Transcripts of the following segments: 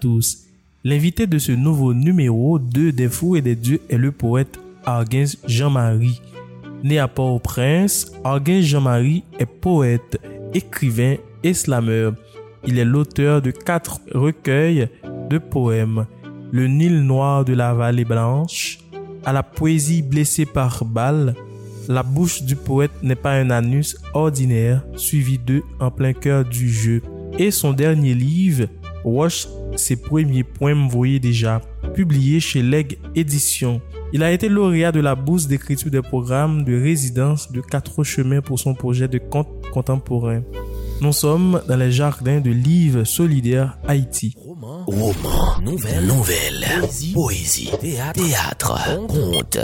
tous. L'invité de ce nouveau numéro 2 des Fous et des Dieux est le poète Arguins Jean-Marie. Né à Port-au-Prince, Arguins Jean-Marie est poète, écrivain et slameur. Il est l'auteur de quatre recueils de poèmes. Le Nil noir de la vallée blanche, à la poésie blessée par balle, la bouche du poète n'est pas un anus ordinaire, suivi de En plein cœur du jeu. Et son dernier livre, Wash, ses premiers poèmes voyez déjà, publié chez Leg Éditions. Il a été lauréat de la bourse d'écriture des programmes de résidence de Quatre Chemins pour son projet de conte contemporain. Nous sommes dans les jardins de livres solidaires Haïti. Roman, roman, nouvelle, nouvelle, poésie, poésie théâtre, théâtre, conte.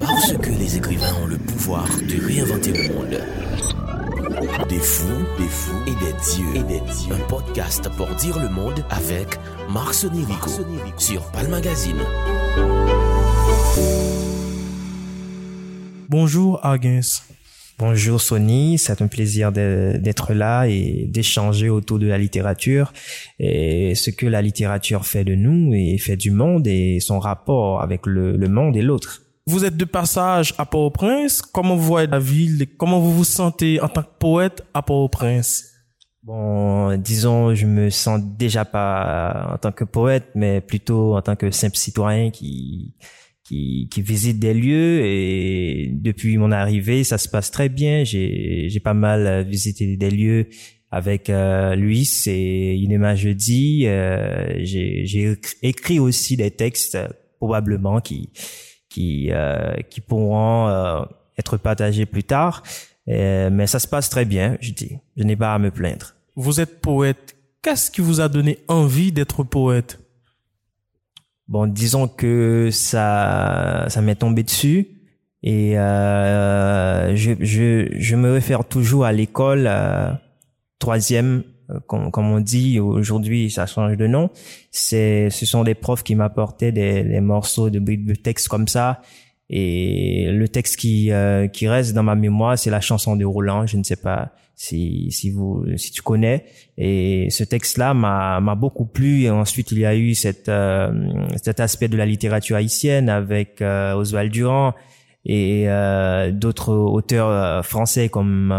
Parce que les écrivains ont le pouvoir de réinventer le monde. Des fous, des fous et des dieux. Et des dieux. Un podcast pour dire le monde avec Marc Sonirico sur Pal Magazine. Bonjour Arguins. Bonjour Sony, c'est un plaisir d'être là et d'échanger autour de la littérature et ce que la littérature fait de nous et fait du monde et son rapport avec le, le monde et l'autre. Vous êtes de passage à Port-au-Prince. Comment vous voyez la ville? Comment vous vous sentez en tant que poète à Port-au-Prince? Bon, disons, je me sens déjà pas en tant que poète, mais plutôt en tant que simple citoyen qui qui, qui visite des lieux et depuis mon arrivée, ça se passe très bien. J'ai j'ai pas mal visité des lieux avec euh, Luis et Inema Jeudi. Euh, j'ai j'ai écrit aussi des textes probablement qui qui euh, qui pourront euh, être partagés plus tard. Euh, mais ça se passe très bien, je dis. Je n'ai pas à me plaindre. Vous êtes poète. Qu'est-ce qui vous a donné envie d'être poète? Bon, disons que ça, ça m'est tombé dessus et euh, je, je, je me réfère toujours à l'école euh, troisième, comme, comme on dit aujourd'hui, ça change de nom. C'est, ce sont des profs qui m'apportaient des, des morceaux de, de texte comme ça. Et le texte qui euh, qui reste dans ma mémoire, c'est la chanson de Roland. Je ne sais pas si si vous si tu connais. Et ce texte-là m'a m'a beaucoup plu. Et ensuite, il y a eu cette euh, cet aspect de la littérature haïtienne avec euh, Oswald Durand et euh, d'autres auteurs français comme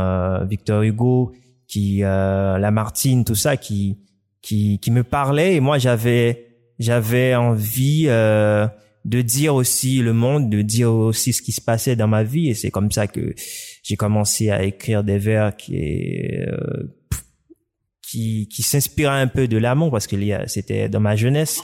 Victor Hugo, qui Lamartine, tout ça, qui qui qui me parlait. Et moi, j'avais j'avais envie de dire aussi le monde, de dire aussi ce qui se passait dans ma vie. Et c'est comme ça que j'ai commencé à écrire des vers qui euh, qui, qui s'inspiraient un peu de l'amour parce que c'était dans ma jeunesse.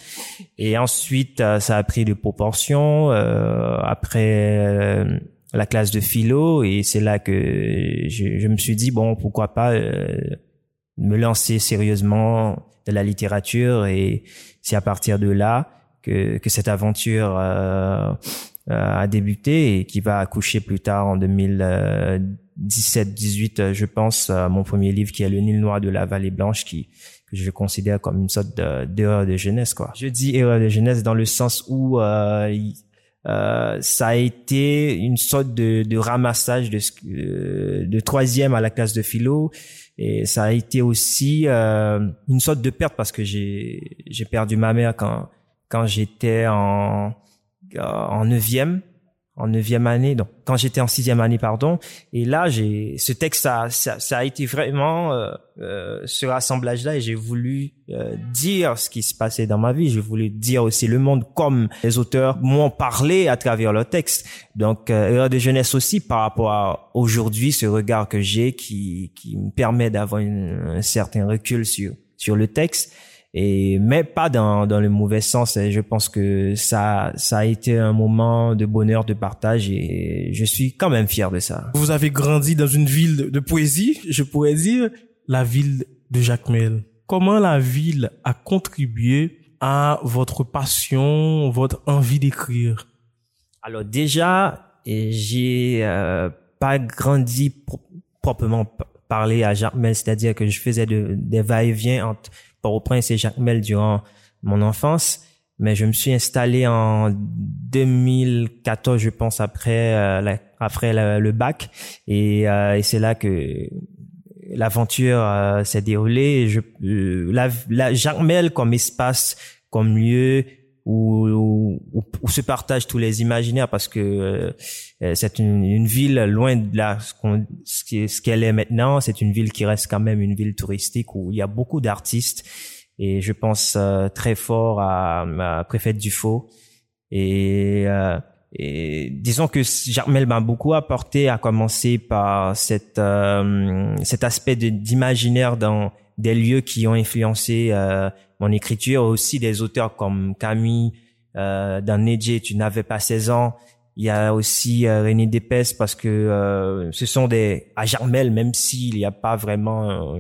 Et ensuite, euh, ça a pris de proportions euh, après euh, la classe de philo. Et c'est là que je, je, me suis dit, bon, pourquoi pas me lancer sérieusement de la littérature. Et c'est à partir de là que, que cette aventure euh, euh a débuté et qui va accoucher plus tard en 2017-18, je pense, mon premier livre qui est Le Nil Noir de la Vallée Blanche, qui que je considère comme une sorte d'erreur de, jeunesse. Quoi. Je dis erreur de jeunesse dans le sens où euh, euh, ça a été une sorte de, de ramassage de, euh, de troisième à la classe de philo. Et ça a été aussi euh, une sorte de perte parce que j'ai perdu ma mère quand quand j'étais en en neuvième en neuvième année, donc quand j'étais en sixième année, pardon. Et là, j'ai ce texte, ça, ça, ça, a été vraiment euh, euh, ce rassemblage-là, et j'ai voulu euh, dire ce qui se passait dans ma vie. J'ai voulu dire aussi le monde comme les auteurs m'ont parlé à travers leur texte. Donc, euh, erreur de jeunesse aussi par rapport à aujourd'hui, ce regard que j'ai qui qui me permet d'avoir un certain recul sur sur le texte et mais pas dans dans le mauvais sens et je pense que ça ça a été un moment de bonheur de partage et je suis quand même fier de ça. Vous avez grandi dans une ville de poésie, je pourrais dire la ville de Jacmel. Comment la ville a contribué à votre passion, votre envie d'écrire? Alors déjà, j'ai euh, pas grandi proprement parler à Jacmel, c'est-à-dire que je faisais de, des va-et-vient entre Port-au-Prince et Jacmel durant mon enfance, mais je me suis installé en 2014, je pense, après euh, après le bac, et, euh, et c'est là que l'aventure euh, s'est déroulée. Je, euh, la, la Jarmel comme espace, comme lieu où, où, où, se partagent tous les imaginaires parce que euh, c'est une, une, ville loin de là ce qu'elle est maintenant. C'est une ville qui reste quand même une ville touristique où il y a beaucoup d'artistes et je pense très fort à, ma préfète Dufaux et et disons que Jarmel m'a beaucoup apporté, à commencer par cette, euh, cet aspect d'imaginaire dans des lieux qui ont influencé euh, mon écriture, aussi des auteurs comme Camille, euh, dans Nedje, tu n'avais pas 16 ans. Il y a aussi euh, René Dépès parce que euh, ce sont des à Jarmel, même s'il n'y a pas vraiment,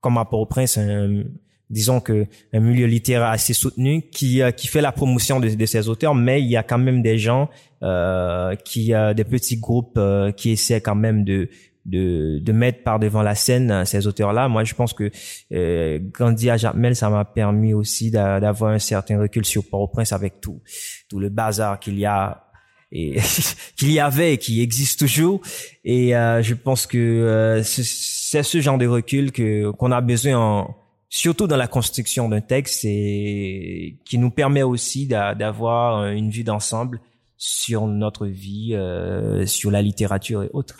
comme à Port-au-Prince, disons que un milieu littéraire assez soutenu qui euh, qui fait la promotion de, de ces auteurs mais il y a quand même des gens euh, qui des petits groupes euh, qui essaient quand même de de, de mettre par devant la scène euh, ces auteurs-là. Moi, je pense que euh, grandir à Jacmel, ça m'a permis aussi d'avoir un certain recul sur Port-au-Prince avec tout tout le bazar qu'il y a et qu'il y avait et qui existe toujours. Et euh, je pense que c'est ce genre de recul que qu'on a besoin en, surtout dans la construction d'un texte et qui nous permet aussi d'avoir une vue d'ensemble sur notre vie, euh, sur la littérature et autres.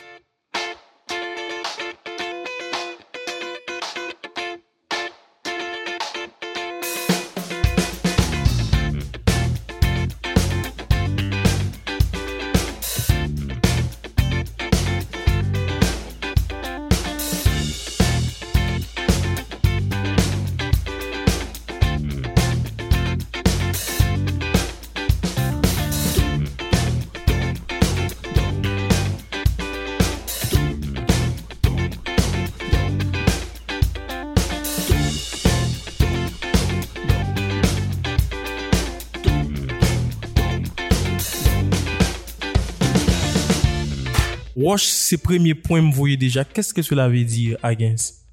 Wash, ces premiers points me voyaient déjà. Qu'est-ce que cela veut dire, Agens?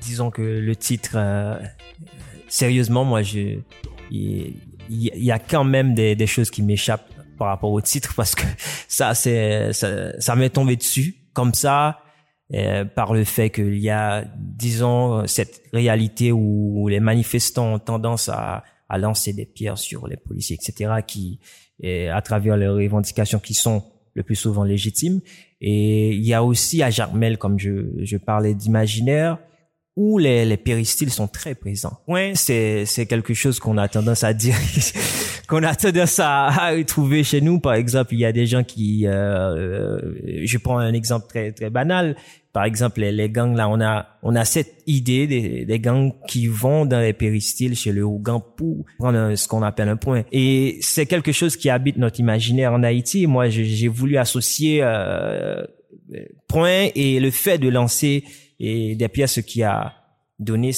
Disons que le titre, euh, sérieusement, moi, je, il y, a quand même des, choses qui m'échappent par rapport au titre parce que ça, c'est, ça, ça m'est tombé dessus comme ça. Euh, par le fait qu'il y a, disons, cette réalité où les manifestants ont tendance à, à lancer des pierres sur les policiers, etc., qui, à travers leurs revendications qui sont le plus souvent légitime. Et il y a aussi à Jarmel, comme je, je parlais d'imaginaire, où les, les péristyles sont très présents. Ouais, c'est, c'est quelque chose qu'on a tendance à dire, qu'on a tendance à, à, retrouver chez nous. Par exemple, il y a des gens qui, euh, euh je prends un exemple très, très banal, par exemple, les, gangs, là, on a, on a cette idée des, des gangs qui vont dans les péristyles chez le Ougan pour prendre ce qu'on appelle un point. Et c'est quelque chose qui habite notre imaginaire en Haïti. Moi, j'ai voulu associer euh, point et le fait de lancer et des pièces qui a donné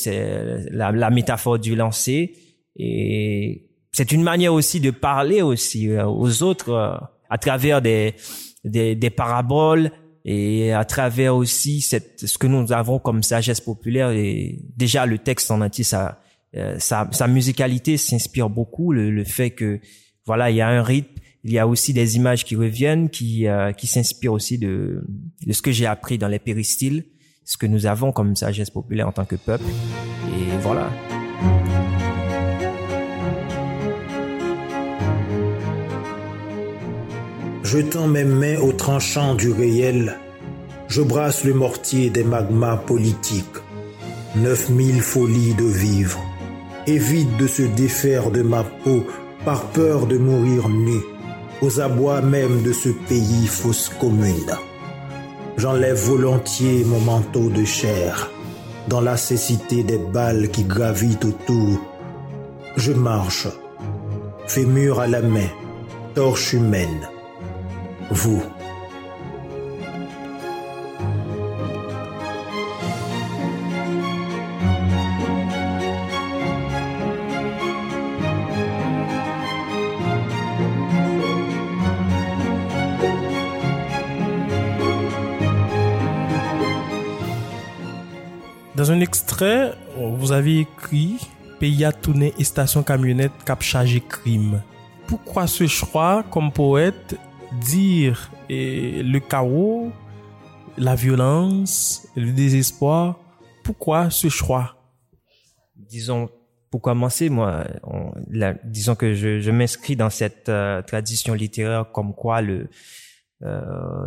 la, la métaphore du lancer et c'est une manière aussi de parler aussi euh, aux autres euh, à travers des, des, des paraboles et à travers aussi cette, ce que nous avons comme sagesse populaire et déjà le texte en entier euh, sa, sa, musicalité s'inspire beaucoup. Le, le, fait que voilà il y a un rythme il y a aussi des images qui reviennent qui euh, qui s'inspirent aussi de de ce que j'ai appris dans les péristyles ce que nous avons comme sagesse populaire en tant que peuple. Et voilà Jetant mes mains au tranchant du réel, je brasse le mortier des magmas politiques. Neuf mille folies de vivre. Évite de se défaire de ma peau par peur de mourir nu, aux abois même de ce pays fausse commune. J'enlève volontiers mon manteau de chair, dans la cécité des balles qui gravitent autour. Je marche, fémur à la main, torche humaine vous. Dans un extrait, vous avez écrit Pays à et station camionnette cap chargé crime. Pourquoi ce choix comme poète dire et le chaos la violence, le désespoir. Pourquoi ce choix? Disons, pour commencer, moi, disons que je, je m'inscris dans cette euh, tradition littéraire comme quoi le, euh,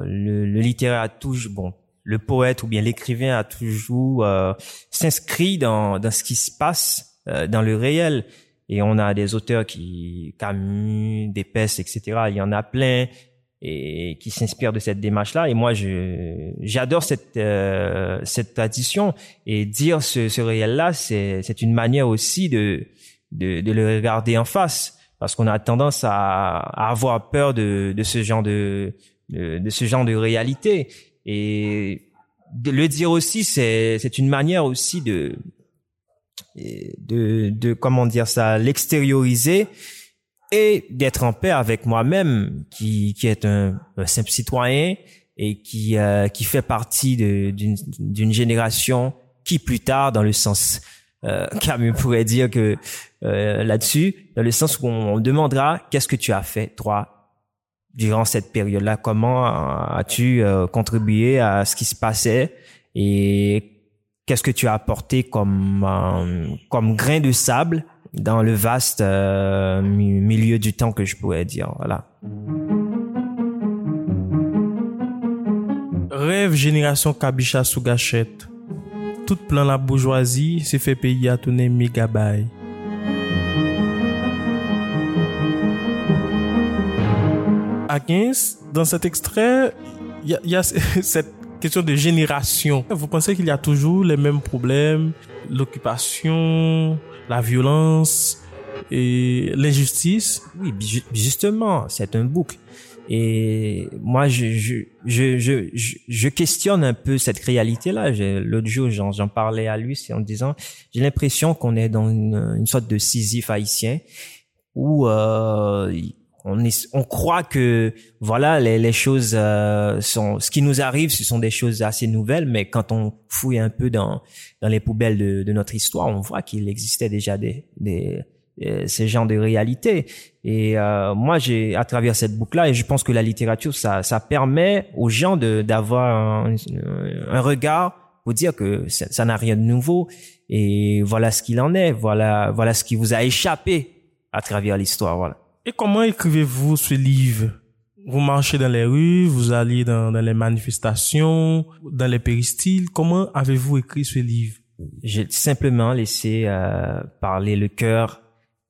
le, le, littéraire a toujours, bon, le poète ou bien l'écrivain a toujours euh, s'inscrit dans, dans ce qui se passe euh, dans le réel. Et on a des auteurs qui, Camus, Despès, etc. Il y en a plein et qui s'inspirent de cette démarche-là. Et moi, je j'adore cette euh, cette tradition et dire ce, ce réel-là, c'est c'est une manière aussi de, de de le regarder en face. Parce qu'on a tendance à, à avoir peur de de ce genre de de, de ce genre de réalité. Et de le dire aussi, c'est c'est une manière aussi de de de comment dire ça, l'extérioriser et d'être en paix avec moi-même, qui qui est un, simple citoyen et qui euh, qui fait partie d'une d'une génération qui plus tard, dans le sens euh, Camus pourrait dire que euh, là-dessus, dans le sens où on, on demandera qu'est-ce que tu as fait toi durant cette période-là? Comment as-tu euh, contribué à ce qui se passait? Et qu'est-ce que tu as apporté comme euh, comme grain de sable dans le vaste euh, milieu du temps que je pourrais dire Voilà. Rêve génération Kabicha sous gâchette. Tout plein la bourgeoisie s'est fait payer à tourner mégabaye. à 15, dans cet extrait, il y, a, cette question de génération. Vous pensez qu'il y a toujours les mêmes problèmes, l'occupation, la violence et l'injustice Oui, justement, c'est un boucle. Et moi, je, je, je, je, je questionne un peu cette réalité-là. L'autre jour, j'en parlais à lui, en disant, j'ai l'impression qu'on est dans une, une, sorte de Sisyphe haïtien où euh, on, est, on croit que voilà les, les choses euh, sont ce qui nous arrive ce sont des choses assez nouvelles mais quand on fouille un peu dans dans les poubelles de, de notre histoire on voit qu'il existait déjà des, des euh, ces genres de réalités. Et euh, moi j'ai à travers cette boucle là et je pense que la littérature ça ça permet aux gens de d'avoir un, un, regard pour dire que ça n'a rien de nouveau. Et voilà ce qu'il en est. Voilà voilà ce qui vous a échappé à travers l'histoire. Voilà et comment écrivez-vous ce livre? Vous marchez dans les rues, vous allez dans, dans les manifestations, dans les péristyles. Comment avez-vous écrit ce livre? J'ai simplement laissé euh, parler le cœur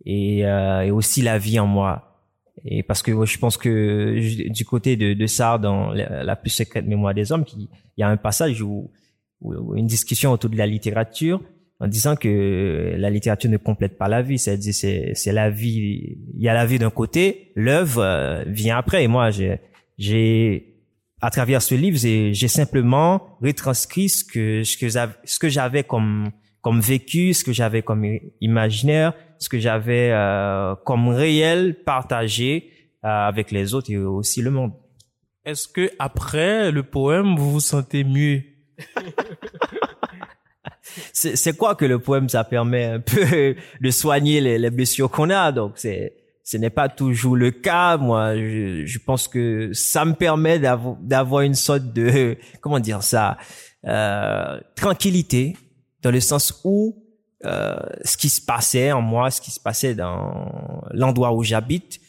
et, euh, et, aussi la vie en moi. Et parce que je pense que du côté de, de ça, dans la, plus secrète mémoire des hommes, il y a un passage où, où une discussion autour de la littérature en disant que la littérature ne complète pas la vie. C'est-à-dire, c'est, c'est la vie. Il y a la vie d'un côté, l'œuvre euh, vient après. Et moi, j'ai, j'ai, à travers ce livre, j'ai, j'ai simplement retranscrit ce que, ce que, ce que j'avais comme, comme vécu, ce que j'avais comme imaginaire, ce que j'avais euh, comme réel partagé euh, avec les autres et aussi le monde. Est-ce que après le poème, vous vous sentez mieux? c'est quoi que le poème ça permet un peu de soigner les, les blessures qu'on a? Donc c'est ce n'est pas toujours le cas. Moi je, je pense que ça me permet d'avoir une sorte de comment dire ça euh, tranquillité dans le sens où euh, ce qui se passait en moi ce qui se passait dans l'endroit où j'habite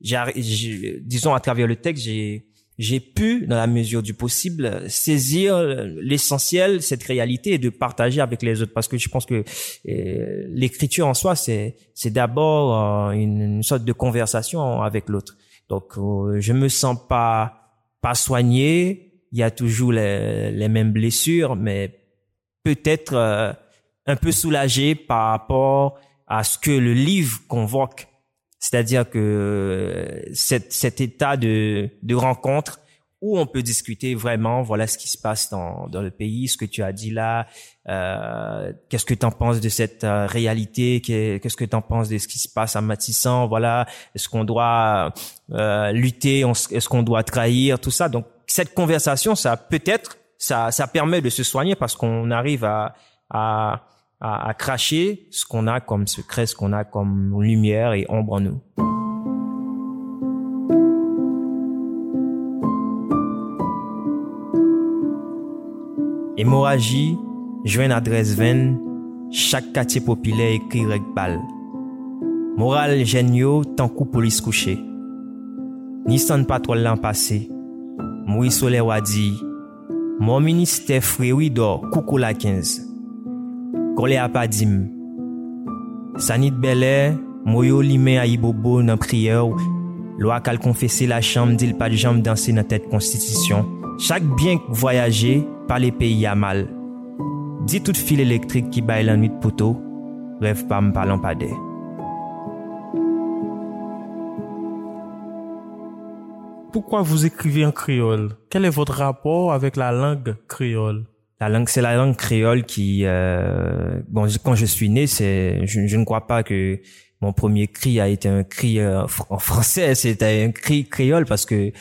disons à travers le texte j'ai j'ai pu, dans la mesure du possible, saisir l'essentiel, cette réalité et de partager avec les autres. Parce que je pense que euh, l'écriture en soi, c'est c'est d'abord euh, une, sorte de conversation avec l'autre. Donc, euh, je me sens pas pas soigné. Il y a toujours les, les mêmes blessures, mais peut-être euh, un peu soulagé par rapport à ce que le livre convoque c'est-à-dire que euh, cet, cet état de, de rencontre où on peut discuter vraiment, voilà ce qui se passe dans, dans le pays, ce que tu as dit là, euh, qu'est-ce que tu en penses de cette euh, réalité, qu'est-ce que tu en penses de ce qui se passe à Matissan, voilà, est-ce qu'on doit euh, lutter, est-ce qu'on doit trahir, tout ça. Donc cette conversation, ça peut-être, ça, ça permet de se soigner parce qu'on arrive à, à à, à cracher ce qu'on a comme secret, ce qu'on a comme lumière et ombre en nous. Hémorragie, joint adresse 20, chaque quartier populaire écrit bal. Moral géniaux, tant coup police couché. Nissan patrol l'an passé. Moui Soleil Wadi. Mon ministère Fréoui coucou la 15. kole apadim. Sanit belè, mwoyo lime a ibobo nan priye ou, lwa kal konfese la chanm dil pa di janm dansi nan tet konstitisyon. Chak byen k voyaje, pa le peyi a mal. Di tout fil elektrik ki bay lan nwit poto, rev pa m palan pa dey. Pourquoi vous écrivez en créole Quel est votre rapport avec la langue créole C'est la langue créole qui, euh, bon, quand je suis né, c'est, je, ne crois pas que mon premier cri a été un cri euh, en français, c'était un cri créole parce que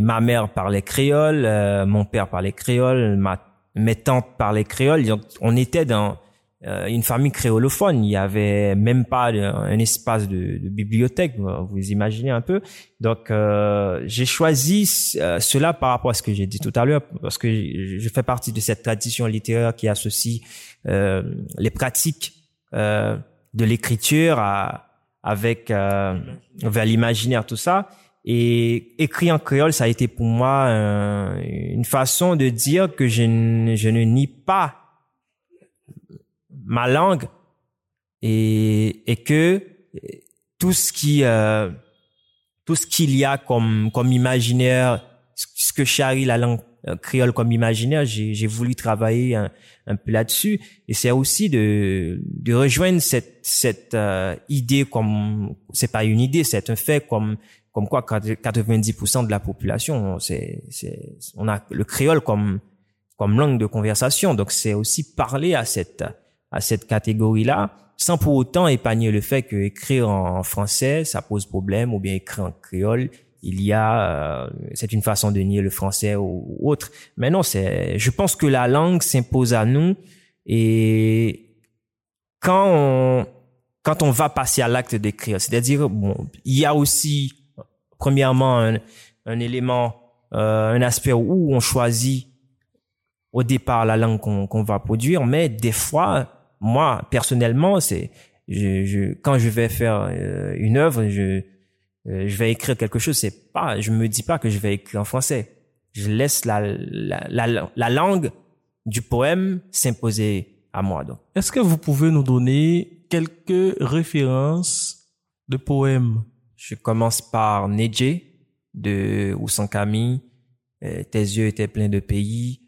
ma mère parlait créole, euh, mon père parlait créole, ma mes tantes parlaient créole. On était dans une famille créolophone. Il y avait même pas un espace de, bibliothèque, vous imaginez un peu. Donc, euh, j'ai choisi euh, cela par rapport à ce que j'ai dit tout à l'heure, parce que je fais partie de cette tradition littéraire qui associe euh, les pratiques euh, de l'écriture avec vers l'imaginaire, tout ça. Et écrit en créole, ça a été pour moi une façon de dire que je je ne nie pas ma langue et, et que tout ce qui euh, tout ce qu'il y a comme comme imaginaire ce que charrie la langue euh, créole comme imaginaire j'ai voulu travailler un, un peu là-dessus. Et c'est aussi de de rejoindre cette cette euh, idée comme c'est pas une idée c'est un fait comme comme quoi 90% de la population c'est c'est on a le créole comme comme langue de conversation. Donc c'est aussi parler à cette à cette catégorie-là, sans pour autant épargner le fait que écrire en français, ça pose problème, ou bien écrire en créole, il y a, euh, c'est une façon de nier le français ou, autre. Mais non, c'est, je pense que la langue s'impose à nous et quand on, quand on va passer à l'acte d'écrire, c'est-à-dire, bon, il y a aussi, premièrement, un, un élément, euh, un aspect où on choisit au départ la langue qu'on va produire, mais des fois, moi personnellement c'est je, je, quand je vais faire euh, une œuvre je euh, je vais écrire quelque chose c'est pas je me dis pas que je vais écrire en français. Je laisse la la, la, la langue du poème s'imposer à moi donc. Est-ce que vous pouvez nous donner quelques références de poèmes? Je commence par Neje de Oussan Camille euh, tes yeux étaient pleins de pays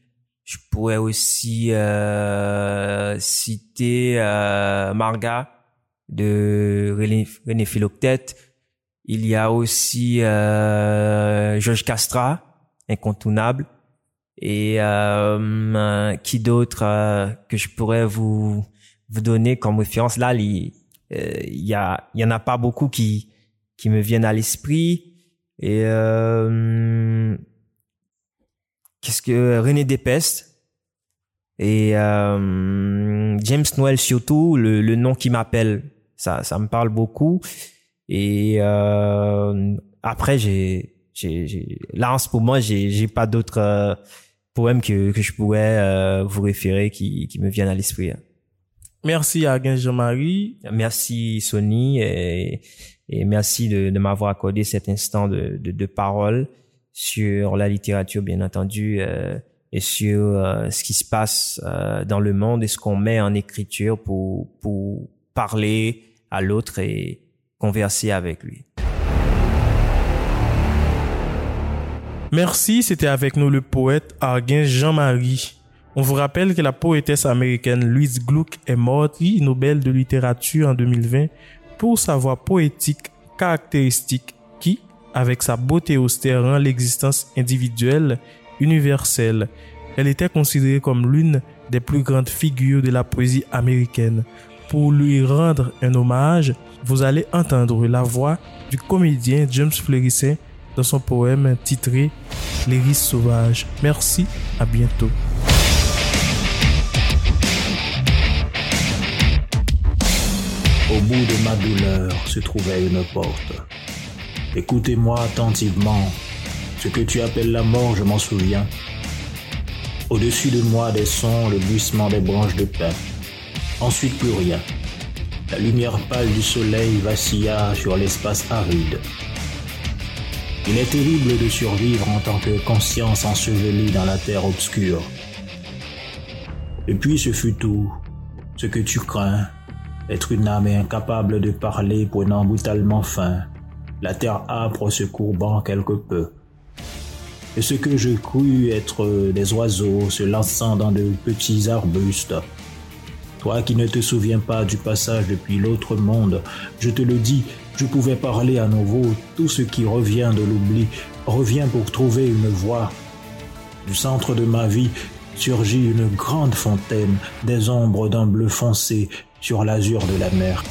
je pourrais aussi euh, citer euh, Marga de René, René Philoctète. Il y a aussi euh, Georges Castra, incontournable. Et euh, qui d'autre euh, que je pourrais vous vous donner comme référence? Là il, euh, il y a il y en a pas beaucoup qui qui me viennent à l'esprit et qu'est-ce que René Despestes et euh, James Noel surtout le, le nom qui m'appelle ça ça me parle beaucoup et euh, après j'ai j'ai là en ce moment j'ai j'ai pas d'autres euh, poèmes que que je pourrais euh, vous référer qui qui me viennent à l'esprit. Merci à Jean-Marie. Merci Sony et, et merci de, de m'avoir accordé cet instant de, de, de parole sur la littérature, bien entendu, euh, et sur euh, ce qui se passe euh, dans le monde et ce qu'on met en écriture pour, pour parler à l'autre et converser avec lui. Merci, c'était avec nous le poète Arguin Jean-Marie. On vous rappelle que la poétesse américaine Louise Gluck est morte prix Nobel de littérature en 2020 pour sa voix poétique caractéristique avec sa beauté austère, rend l'existence individuelle universelle. Elle était considérée comme l'une des plus grandes figures de la poésie américaine. Pour lui rendre un hommage, vous allez entendre la voix du comédien James Fleurissin dans son poème titré L'iris sauvage. Merci, à bientôt. Au bout de ma douleur se trouvait une porte. Écoutez-moi attentivement. Ce que tu appelles la mort, je m'en souviens. Au-dessus de moi des sons, le bruissement des branches de pin. Ensuite plus rien. La lumière pâle du soleil vacilla sur l'espace aride. Il est terrible de survivre en tant que conscience ensevelie dans la terre obscure. Et puis ce fut tout. Ce que tu crains, être une âme incapable de parler prenant brutalement fin, la terre âpre se courbant quelque peu. Et ce que je crus être des oiseaux se lançant dans de petits arbustes. Toi qui ne te souviens pas du passage depuis l'autre monde, je te le dis, je pouvais parler à nouveau, tout ce qui revient de l'oubli revient pour trouver une voie. Du centre de ma vie surgit une grande fontaine, des ombres d'un bleu foncé sur l'azur de la mer.